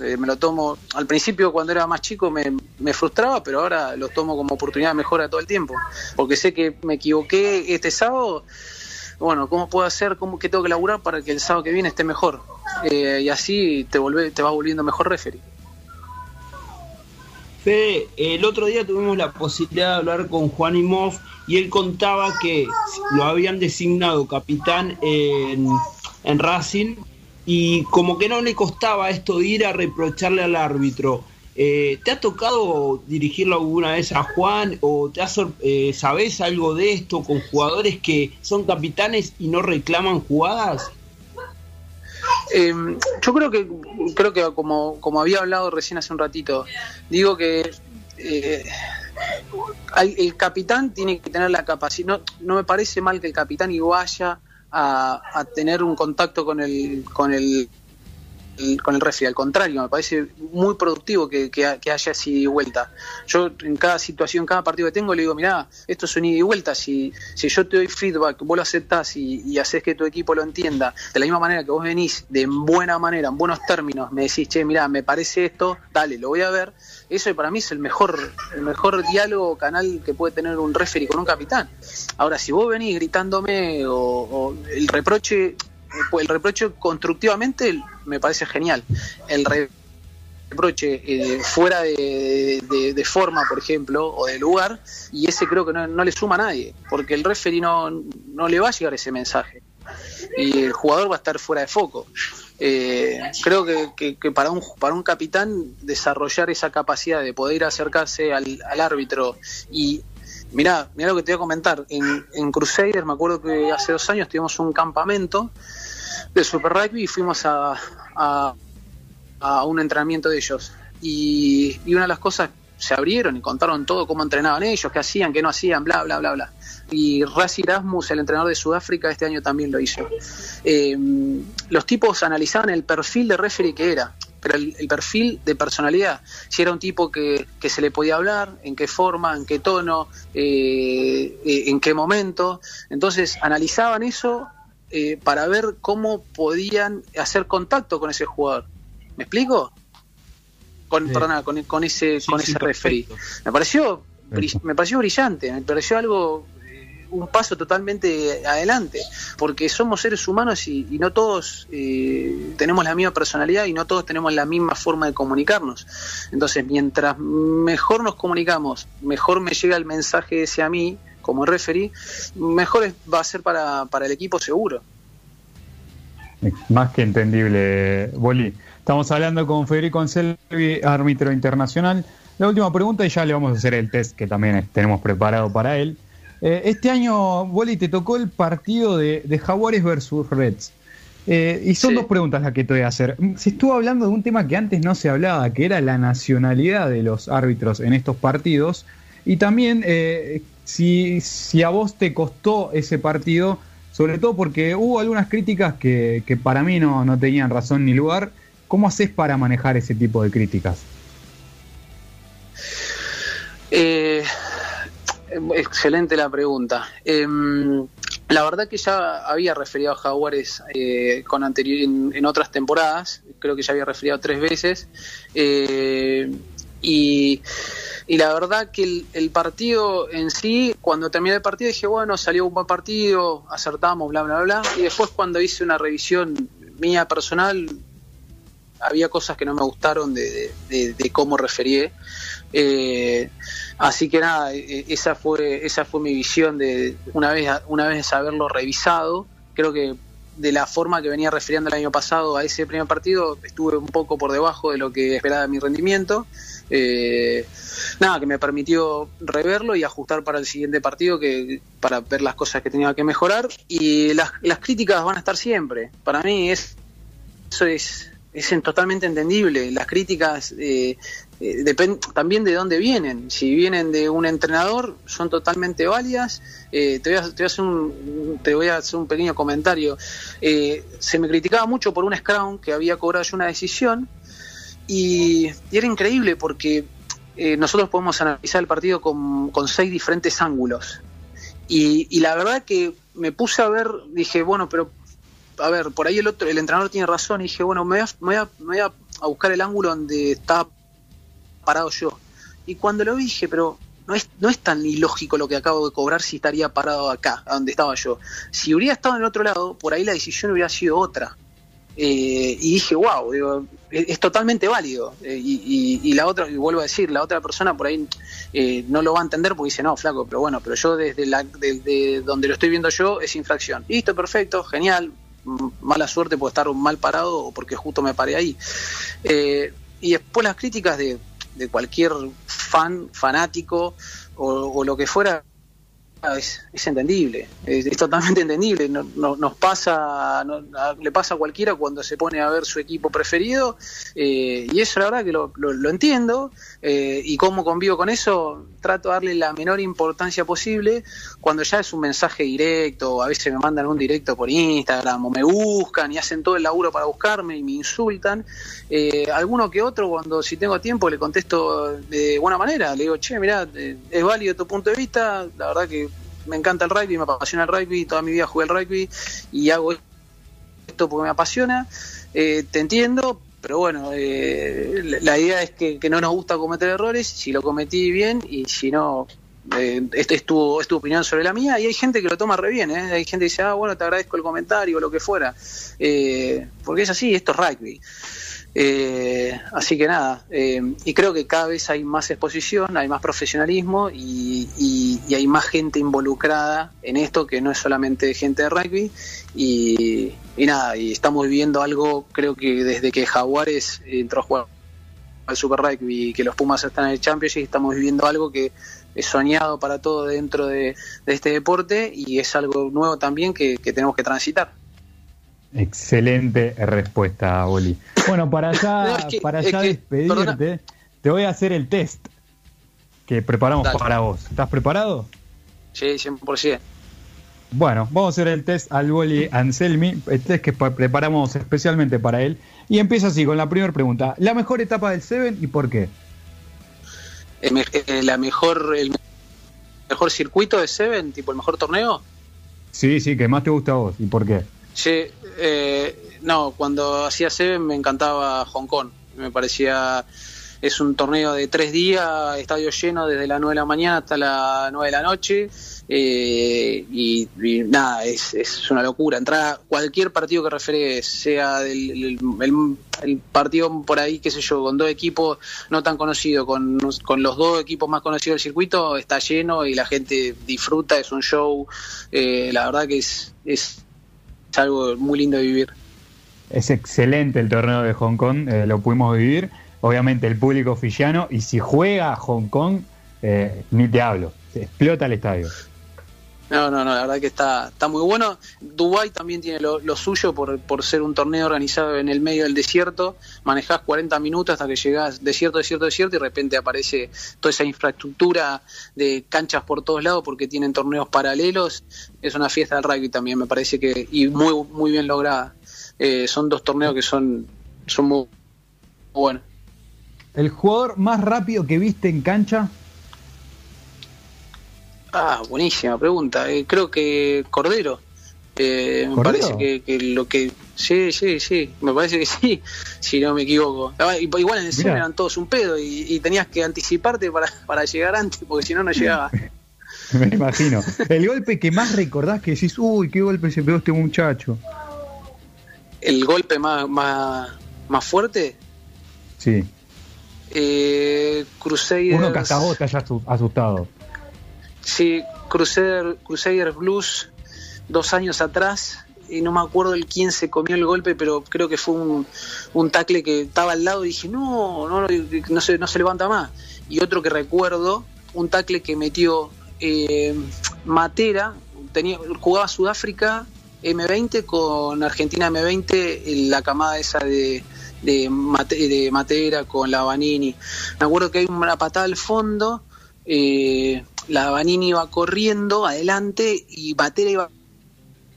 Eh, me lo tomo, al principio cuando era más chico me, me, frustraba, pero ahora lo tomo como oportunidad de mejora todo el tiempo, porque sé que me equivoqué este sábado, bueno, ¿cómo puedo hacer, cómo que tengo que laburar para que el sábado que viene esté mejor? Eh, y así te, vuelve, te vas volviendo mejor referee. Fede, el otro día tuvimos la posibilidad de hablar con Juan Imov y él contaba que lo habían designado capitán en, en Racing y como que no le costaba esto ir a reprocharle al árbitro. Eh, ¿Te ha tocado dirigirlo alguna vez a Juan o te eh, sabes algo de esto con jugadores que son capitanes y no reclaman jugadas? Em, yo creo que creo que como, como había hablado recién hace un ratito, digo que eh, el capitán tiene que tener la capacidad. No, no me parece mal que el capitán y vaya a, tener un contacto con el, con el con el referee, al contrario, me parece muy productivo que, que, haya esa ida y vuelta. Yo en cada situación, cada partido que tengo, le digo, mirá, esto es un ida y vuelta, si, si yo te doy feedback, vos lo aceptás y, y haces que tu equipo lo entienda, de la misma manera que vos venís de buena manera, en buenos términos, me decís, che, mirá, me parece esto, dale, lo voy a ver, eso para mí es el mejor, el mejor diálogo canal que puede tener un referee con un capitán. Ahora, si vos venís gritándome o, el reproche, el reproche constructivamente me parece genial. El reproche eh, fuera de, forma, por ejemplo, o de lugar, y ese creo que no, le suma a nadie, porque el referee no, no le va a llegar ese mensaje y el jugador va a estar fuera de foco. Eh, creo que, para, un, para un capitán desarrollar esa capacidad de poder acercarse al, árbitro y, mirá, mirá lo que te voy a comentar. En, en Crusader, me acuerdo que hace dos años tuvimos un campamento de Super Rugby y fuimos a, a, a un entrenamiento de ellos. Y, y una de las cosas se abrieron y contaron todo, cómo entrenaban ellos, qué hacían, qué no hacían, bla, bla, bla, bla. Y Razi Erasmus, el entrenador de Sudáfrica, este año también lo hizo. Eh, los tipos analizaban el perfil de referee que era, pero el, el perfil de personalidad. Si era un tipo que, que, se le podía hablar, en qué forma, en qué tono, eh, eh, en qué momento. Entonces analizaban eso eh, para ver cómo podían hacer contacto con ese jugador. ¿Me explico? Con, sí. perdona, con, con, ese, sí, con ese referee. Me pareció, me pareció brillante, me pareció algo un paso totalmente adelante, porque somos seres humanos y, y no todos eh, tenemos la misma personalidad y no todos tenemos la misma forma de comunicarnos. Entonces, mientras mejor nos comunicamos, mejor me llega el mensaje ese a mí, como referee, mejor va a ser para, para el equipo seguro. Más que entendible, Boli. Estamos hablando con Federico Anselvi, árbitro internacional. La última pregunta y ya le vamos a hacer el test que también tenemos preparado para él. Eh, este año, Boli, te tocó el partido de, de Jaguares versus Reds. Eh, y son sí. dos preguntas las que te voy a hacer. Se estuvo hablando de un tema que antes no se hablaba, que era la nacionalidad de los árbitros en estos partidos. Y también eh, si, a vos te costó ese partido, sobre todo porque hubo algunas críticas que, para mí no, tenían razón ni lugar. ¿Cómo haces para manejar ese tipo de críticas? Eh, Excelente la pregunta. Eh, la verdad que ya había referido a Jaguares eh, con anterior, en, en, otras temporadas, creo que ya había referido tres veces. Y, y, la verdad que el, partido en sí, cuando terminé el partido dije, bueno, salió un buen partido, acertamos, bla, bla, bla. Y después cuando hice una revisión mía personal, había cosas que no me gustaron de, de, de cómo referí. Eh, así que nada, esa fue, esa fue mi visión de una vez, una vez haberlo revisado. Creo que de la forma que venía refiriendo el año pasado a ese primer partido, estuve un poco por debajo de lo que esperaba mi rendimiento. Eh, nada, que me permitió reverlo y ajustar para el siguiente partido que para ver las cosas que tenía que mejorar. Y las, las críticas van a estar siempre. Para mí es, eso es, es totalmente entendible. Las críticas eh, eh, depende también de dónde vienen. Si vienen de un entrenador, son totalmente válidas. Eh, te, voy a, hacer un, te voy a hacer un pequeño comentario. Eh, se me criticaba mucho por un scrum que había cobrado yo una decisión y, era increíble porque nosotros podemos analizar el partido con, con seis diferentes ángulos. Y, y, la verdad que me puse a ver, dije, bueno, pero a ver, por ahí el otro, el entrenador tiene razón, y dije, bueno, me voy a, me voy a, me voy a buscar el ángulo donde está parado yo. Y cuando lo vi dije, pero no es, no es tan ilógico lo que acabo de cobrar si estaría parado acá, donde estaba yo. Si hubiera estado en el otro lado, por ahí la decisión hubiera sido otra. Eh, y dije, wow, digo, es, totalmente válido. Eh, y, la otra, y vuelvo a decir, la otra persona por ahí eh, no lo va a entender porque dice, no, flaco, pero bueno, pero yo desde, la, desde donde lo estoy viendo yo es infracción. Listo, perfecto, genial. Mala suerte por estar mal parado o porque justo me paré ahí. Y después las críticas de de cualquier fan, fanático o, lo que fuera, es, entendible, es, totalmente entendible. No, no, nos pasa, no, le pasa a cualquiera cuando se pone a ver su equipo preferido, eh, y eso la verdad que lo, lo, lo entiendo, eh, y cómo convivo con eso, trato de darle la menor importancia posible. Cuando ya es un mensaje directo, a veces me mandan un directo por Instagram, o me buscan y hacen todo el laburo para buscarme y me insultan. Eh, alguno que otro, cuando si tengo tiempo, le contesto de buena manera. Le digo, che, mirá, eh, es válido tu punto de vista, la verdad que me encanta el rugby, me apasiona el rugby, toda mi vida jugué el rugby y hago esto porque me apasiona. Eh, te entiendo, pero bueno, eh, la idea es que, no nos gusta cometer errores, si lo cometí bien y si no, eh, este es tu, es tu opinión sobre la mía y hay gente que lo toma re bien, ¿eh? hay gente que dice, ah, bueno, te agradezco el comentario o lo que fuera, eh, porque es así, esto es rugby. Eh, así que nada, eh, y creo que cada vez hay más exposición, hay más profesionalismo y, y, y, hay más gente involucrada en esto que no es solamente gente de rugby. Y, y, nada, y estamos viviendo algo, creo que desde que Jaguares entró a jugar al Super Rugby, que los Pumas están en el Championship y estamos viviendo algo que es soñado para todo dentro de, este deporte y es algo nuevo también que, tenemos que transitar. Excelente respuesta, Oli. Bueno, para ya, para ya despedirte, te voy a hacer el test que preparamos para vos. ¿Estás preparado? Sí, 100%. Bueno, vamos a hacer el test al Boli Anselmi, el test que preparamos especialmente para él. Y empieza así con la primera pregunta. ¿La mejor etapa del Seven y por qué? La mejor, el mejor circuito de Seven, tipo el mejor torneo. Sí, sí, que más te gusta a vos. ¿Y por qué? Sí, eh, no, cuando hacía Seven me encantaba Hong Kong. Me parecía es un torneo de tres días, estadio lleno desde las 9 de la mañana hasta las 9 de la noche. Eh, y, nada, es, es, una locura. Entrar cualquier partido que refiere, sea del, el, partido por ahí, qué sé yo, con dos equipos no tan conocidos, con, con los dos equipos más conocidos del circuito, está lleno y la gente disfruta, es un show. Eh, la verdad que es, es, algo muy lindo de vivir. Es excelente el torneo de Hong Kong, eh, lo pudimos vivir obviamente el público oficiano, y si juega Hong Kong, eh, ni te hablo, explota el estadio. No, no, no, la verdad que está, está muy bueno. Dubái también tiene lo, suyo por, por, ser un torneo organizado en el medio del desierto. Manejás 40 minutos hasta que llegás desierto, desierto, desierto y de repente aparece toda esa infraestructura de canchas por todos lados porque tienen torneos paralelos. Es una fiesta del rugby también, me parece que, y muy, muy bien lograda. Eh, son dos torneos que son, son muy buenos. ¿El jugador más rápido que viste en cancha? Ah, buenísima pregunta. Eh, creo que Cordero. Eh, me parece que, lo que. Sí, sí, sí. Me parece que sí, si no me equivoco. Ah, igual en el cine eran todos un pedo y, tenías que anticiparte para, para llegar antes, porque si no, no llegaba. me imagino. El golpe que más recordás que decís, uy, qué golpe se pegó este muchacho. ¿El golpe más, más, más fuerte? Sí. Eh, Crusaders. Uno que hasta vos te asustado. Sí, Crusader, Crusader Blues, dos años atrás. Y no me acuerdo el quién se comió el golpe, pero creo que fue un, un tackle que estaba al lado y dije, no, no, no, se, no se levanta más. Y otro que recuerdo, un tackle que metió eh, Matera, tenía, jugaba Sudáfrica M20 con Argentina M20, la camada esa de, de, de Matera con la Vanini. Me acuerdo que hay una patada al fondo, eh, la Vanini iba corriendo adelante y Matera iba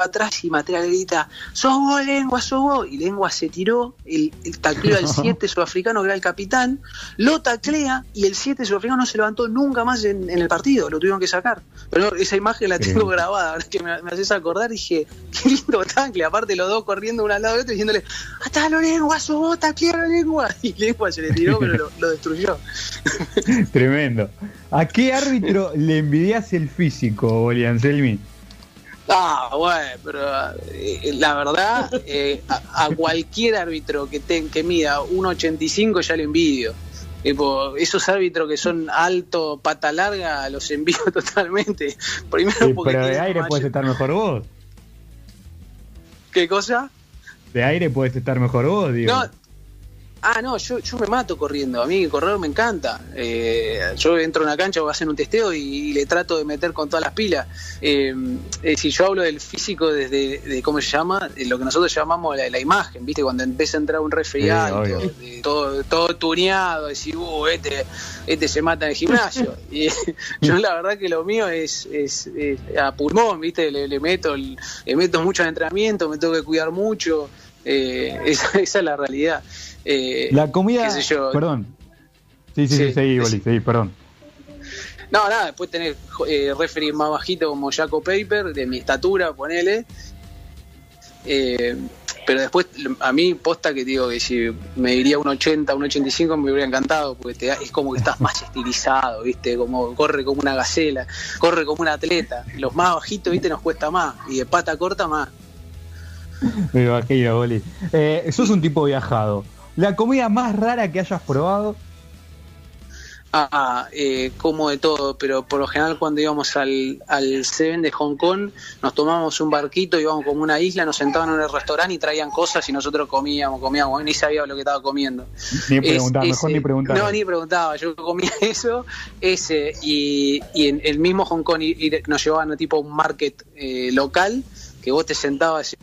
atrás y Matera le grita, sos vos, Lengua, sos vos. Y Lengua se tiró, el, el tacleo al 7 sudafricano, que era el capitán, lo taclea y el 7 sudafricano no se levantó nunca más en, el partido, lo tuvieron que sacar. Pero esa imagen la tengo grabada, que me, me, haces acordar, dije, qué lindo tacle, aparte los dos corriendo uno al lado del otro diciéndole, hasta lo Lengua, sos vos, taclea la Lengua. Y Lengua se le tiró, pero lo, destruyó. Tremendo. ¿A qué árbitro le envidias el físico, Boli Anselmi? Ah, bueno, pero eh, la verdad, eh, a, cualquier árbitro que, ten, que mida 1,85 ya le envidio. esos árbitros que son alto, pata larga, los envío totalmente. Primero porque pero de aire puedes estar mejor vos. ¿Qué cosa? De aire puedes estar mejor vos, digo. No, Ah, no, yo, yo me mato corriendo. A mí correr me encanta. Eh, yo entro a una cancha, voy a hacer un testeo y, le trato de meter con todas las pilas. Eh, eh, si yo hablo del físico desde, de, ¿cómo se llama? lo que nosotros llamamos la, imagen, ¿viste? Cuando empieza a entrar un resfriado, todo, todo tuneado, decir, uh, este, este se mata en el gimnasio. y yo la verdad que lo mío es, es, a pulmón, ¿viste? Le, meto, le meto mucho al entrenamiento, me tengo que cuidar mucho. esa, esa es la realidad. Eh, la comida. perdón. Sí, sí, sí, seguí, sí, perdón. No, nada, después tener eh, referee más bajito como Jaco Paper, de mi estatura, ponele. Eh, pero después, a mí, posta que digo que si me diría un 80, un 85, me hubiera encantado, porque te, es como que estás más estilizado, ¿viste? Como corre como una gacela, corre como un atleta. Los más bajitos, ¿viste? Nos cuesta más, y de pata corta más. Me imagino, Boli. Eh, sos un tipo viajado. La comida más rara que hayas probado. Ah, eh, como de todo, pero por lo general cuando íbamos al, al Seven de Hong Kong, nos tomábamos un barquito, íbamos como una isla, nos sentaban en el restaurante y traían cosas y nosotros comíamos, comíamos, ni sabía lo que estaba comiendo. Ni preguntaba, mejor ni preguntaba. No, ni preguntaba, yo comía eso, ese, y, y en el mismo Hong Kong y, y nos llevaban a tipo un market eh, local, que vos te sentabas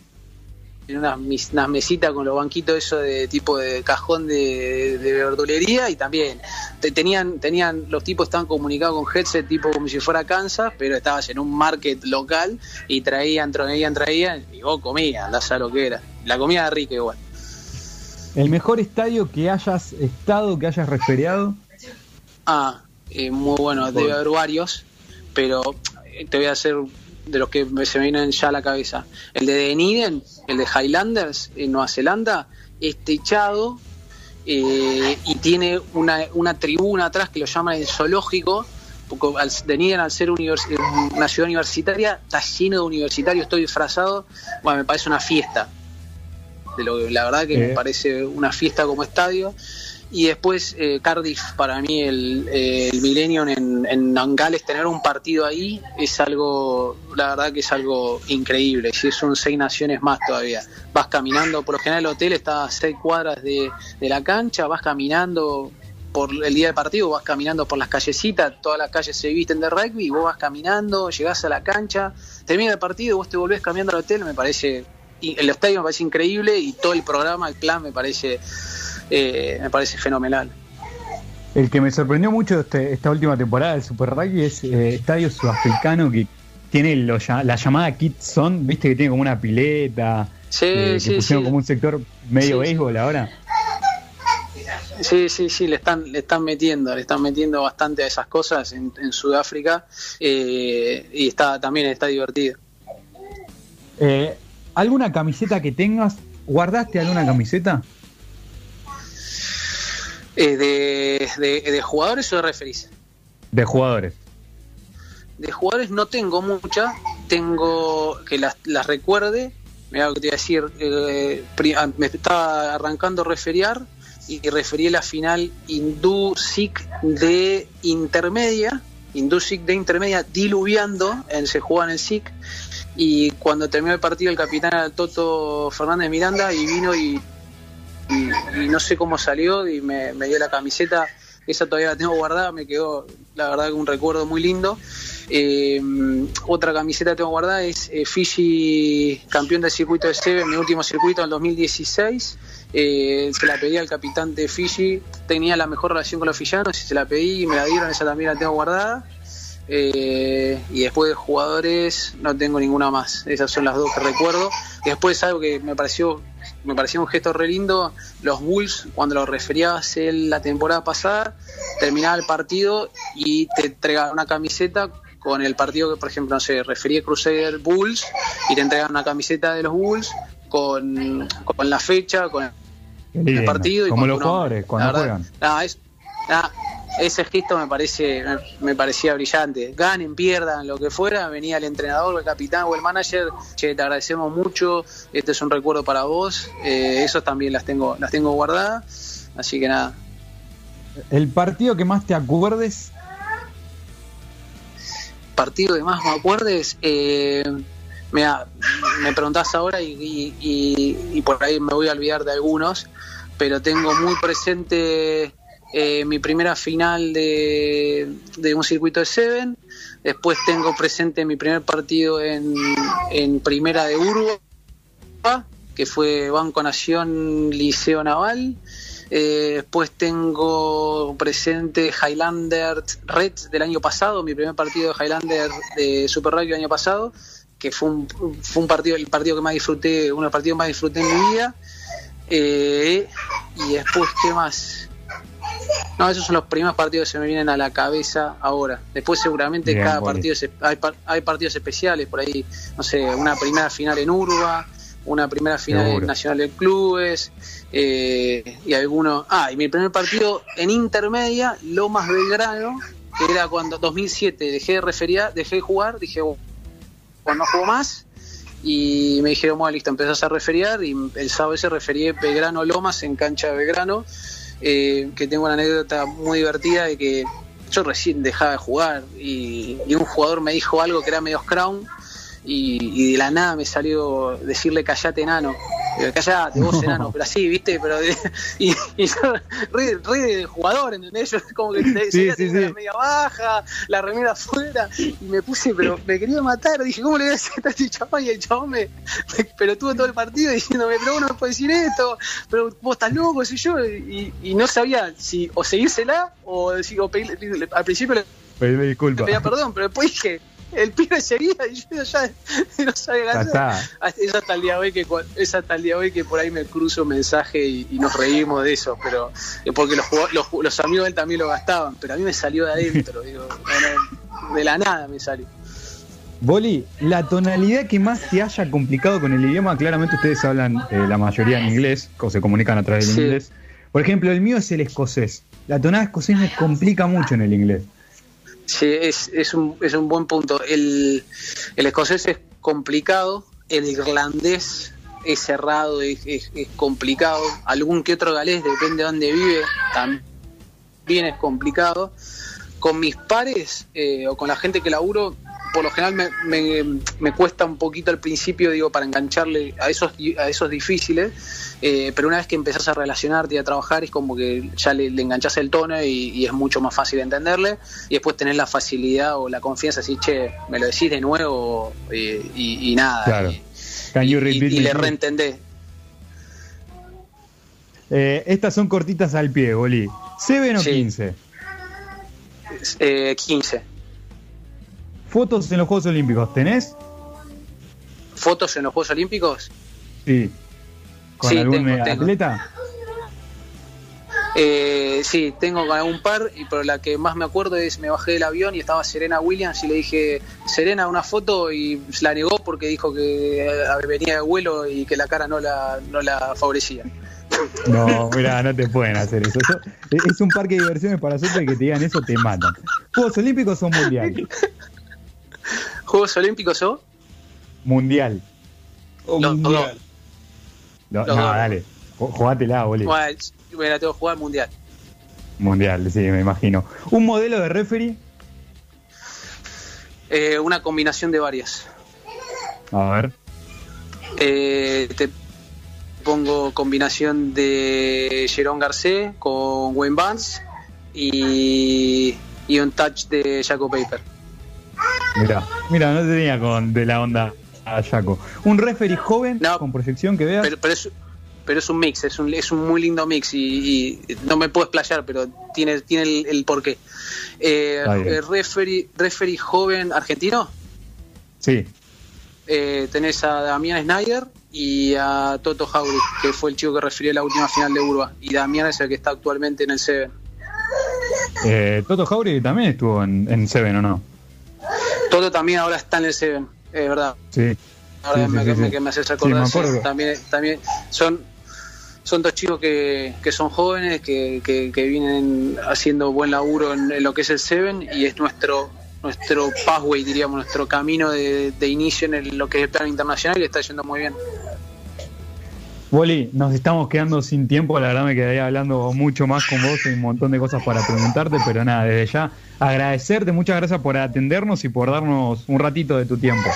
en unas, mis- unas mesitas con los banquitos eso de tipo de cajón de, de verdulería y también te, tenían tenían los tipos estaban comunicados con headset tipo como si fuera Kansas pero estabas en un market local y traían traían traían y vos comías andás a lo que era. La comida era rica igual. El mejor estadio que hayas estado, que hayas referiado. ah eh, muy bueno debe haber varios pero eh, te voy a hacer de los que se me vienen ya a la cabeza. El de Dunedin el de Highlanders en Nueva Zelanda es techado eh, y tiene una, una tribuna atrás que lo llaman el zoológico, porque al, Dunedin, al ser univers- eh, una ciudad universitaria, está lleno de universitarios, estoy disfrazado, bueno, me parece una fiesta. De lo que, la verdad que Eh. me parece una fiesta como estadio. Y después eh, Cardiff, para mí el, eh, Millennium en, en Gales, tener un partido ahí es algo, la verdad que es algo increíble. Si son seis naciones más todavía. Vas caminando, por lo general el hotel está a seis cuadras de, de la cancha, vas caminando por el día del partido, vas caminando por las callecitas, todas las calles se visten de rugby, vos vas caminando, llegás a la cancha, termina el partido, vos te volvés cambiando al hotel, me parece, el estadio me parece increíble y todo el programa, el plan me parece, eh, me parece fenomenal. El que me sorprendió mucho este- esta última temporada del Super Rugby es eh, Estadio Sudafricano que tiene lo la llamada Kids Zone, viste que tiene como una pileta, Sí, eh, que sí, pusieron sí. como un sector medio béisbol ahora. Sí, sí, sí, le están, le están metiendo, le están metiendo bastante a esas cosas en, en Sudáfrica eh, y está también está divertido. Eh, ¿Alguna camiseta que tengas? ¿Guardaste alguna camiseta? Eh, de, de, de jugadores o de referís? De jugadores. De jugadores no tengo mucha, tengo que las, las recuerde. Mira lo que te iba a decir, eh, ah, me estaba arrancando a referiar y referí la final Hindú-Sikh de intermedia, Hindú-Sikh de intermedia, diluviando, en, se jugaba en el Sikh, y cuando terminó el partido el capitán era Toto Fernández Miranda y vino y, y- y no sé cómo salió y me, me dio la camiseta, esa todavía la tengo guardada, me quedó la verdad que un recuerdo muy lindo. Eh, otra camiseta que tengo guardada es eh, Fiji campeón del circuito de Seve, mi último circuito en el 2016. Eh, se la pedí al capitán de Fiji, tenía la mejor relación con los fillanos y se la pedí y me la dieron, esa también la tengo guardada. Eh, y después de jugadores no tengo ninguna más, esas son las dos que recuerdo. Después algo que me pareció me pareció un gesto re lindo, los Bulls cuando lo referías en la temporada pasada, terminaba el partido y te entregaban una camiseta con el partido que por ejemplo no sé, refería Crusader Bulls y te entregaban una camiseta de los Bulls con, con la fecha, con el partido y Como los jugadores cuando La verdad, juegan. nada, es- nada, ese gesto me parece me, parecía brillante. Ganen pierdan lo que fuera venía el entrenador el capitán o el manager che te agradecemos mucho este es un recuerdo para vos eh, esos también las tengo las tengo guardadas así que nada. El partido que más te acuerdes, partido que más me acuerdes eh, mira, me preguntás ahora y, y- y- y por ahí me voy a olvidar de algunos pero tengo muy presente eh, mi primera final de, de un circuito de Seven después tengo presente mi primer partido en, en primera de Uruguay que fue Banco Nación Liceo Naval eh, después tengo presente Highlander Reds del año pasado, mi primer partido de Highlander de Super Rugby del año pasado, que fue un, fue un partido, el partido que más disfruté, uno de los partidos más disfruté en mi vida. Eh, y después, ¿qué más? No, esos son los primeros partidos que se me vienen a la cabeza ahora. Después seguramente Bien, cada partido se- hay, hay partidos especiales por ahí, no sé, una primera final en Urba, una primera final Seguro. en Nacional de Clubes eh, y algunos. Ah, y mi primer partido en intermedia, Lomas Belgrano, que era cuando 2007 dejé de referir, dejé de jugar, dije, "Oh, no juego más. Y me dijeron, bueno, listo, empezás a referiar. Y el sábado ese referí Belgrano Lomas en cancha de Belgrano. Eh, que tengo una anécdota muy divertida de que yo recién dejaba de jugar y, un jugador me dijo algo que era medio crown y, y de la nada me salió decirle callate enano. Digo, callate, vos enano, pero así, viste, pero de- y, y yo re, re de jugador, ¿entendés? Yo como que te, Sí, sí, sí. la media baja, la remera afuera, y me puse, pero me quería matar, dije, ¿cómo le voy a decir a este chabón? Y el chabón me, me pero tuvo todo el partido diciéndome, pero vos no me puedes decir esto, pero vos estás loco, sé yo, y, y no sabía si o seguírsela o, decir, o pedirle, al principio le disculpa. pedía perdón, pero después dije, el pibe seguía y yo ya no sabía qué hacer. está. Hasta- Es hasta el día hoy que día hoy que por ahí me cruzo un mensaje y, y nos reímos de eso, pero eh, porque los, los, los amigos de él también lo gastaban, pero a mí me salió de adentro, digo, de la nada me salió. Boli, la tonalidad que más te haya complicado con el idioma, claramente ustedes hablan eh, la mayoría en inglés, o se comunican a través del Sí. inglés. Por ejemplo, el mío es el escocés. La tonada escocés me complica mucho en el inglés. Sí, es, es, un, es un buen punto. El, el escocés es complicado, el irlandés es cerrado, es, es- complicado. Algún que otro galés, depende de dónde vive, también es complicado. Con mis pares eh, o con la gente que laburo, por lo general me, me- me cuesta un poquito al principio, digo, para engancharle a esos, a esos difíciles, eh, pero una vez que empezás a relacionarte y a trabajar es como que ya le, le enganchás el tono y, y es mucho más fácil entenderle y después tenés la facilidad o la confianza así, che, me lo decís de nuevo eh, y, y nada. Claro. Y, y- y le reentendés. Eh, estas son cortitas al pie, Boli. ¿7 o Sí. 15? Eh, 15. Fotos en los Juegos Olímpicos, ¿tenés? ¿Fotos en los Juegos Olímpicos? Sí. ¿Con Sí, algún tengo, tengo. atleta? Eh, sí, tengo con algún par, y pero la que más me acuerdo es me bajé del avión y estaba Serena Williams y le dije, Serena, una foto y la negó porque dijo que eh, venía de vuelo y que la cara no la, no la favorecía. No, mira, no te pueden hacer eso. Es un parque de diversiones para nosotros y que te digan eso te matan. ¿Juegos Olímpicos o Mundial? ¿Juegos Olímpicos o? Mundial. O Los mundial. No, no, dale. Jugátela, Boli. Bueno, me la tengo que jugar mundial. Mundial, sí, me imagino. ¿Un modelo de referee? Eh, una combinación de varias. A ver. Eh, te pongo combinación de Jerón Garcés con Wayne Vance y, y un touch de Jaco Paper. Mira, mira, no te tenía con de la onda a Jaco. ¿Un referee joven No. con proyección que veas? Pero, pero es, pero es un mix, es un, es un muy lindo mix y, y no me puedo explayar, pero tiene, tiene el, el porqué. Eh, eh, referee, referee joven argentino, Sí. eh, tenés a Damián Snyder y a Toto Jauri, que fue el chico que refirió la última final de Urba. Y Damián es el que está actualmente en el Seven. Eh, Toto Jauri también estuvo en, en Seven, ¿o no? Toto también ahora está en el Seven, es verdad. Sí. Ahora Sí, me, sí, me- que me haces Sí, acordar, me también, también son, son dos chicos que, que son jóvenes, que, que, que vienen haciendo buen laburo en, en lo que es el Seven y es nuestro nuestro pathway, diríamos, nuestro camino de, de inicio en el- lo que es el plano internacional y está yendo muy bien. Boli, nos estamos quedando sin tiempo, la verdad me quedaría hablando mucho más con vos, hay un montón de cosas para preguntarte, pero nada, desde ya agradecerte, muchas gracias por atendernos y por darnos un ratito de tu tiempo.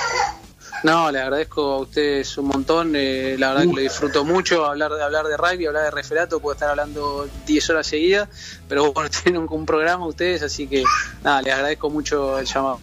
No, le agradezco a ustedes un montón, eh, la verdad que lo disfruto mucho, hablar de hablar de rugby, hablar de referato, puedo estar hablando 10 horas seguidas, pero bueno, tienen un, un programa ustedes, así que nada, les agradezco mucho el llamado.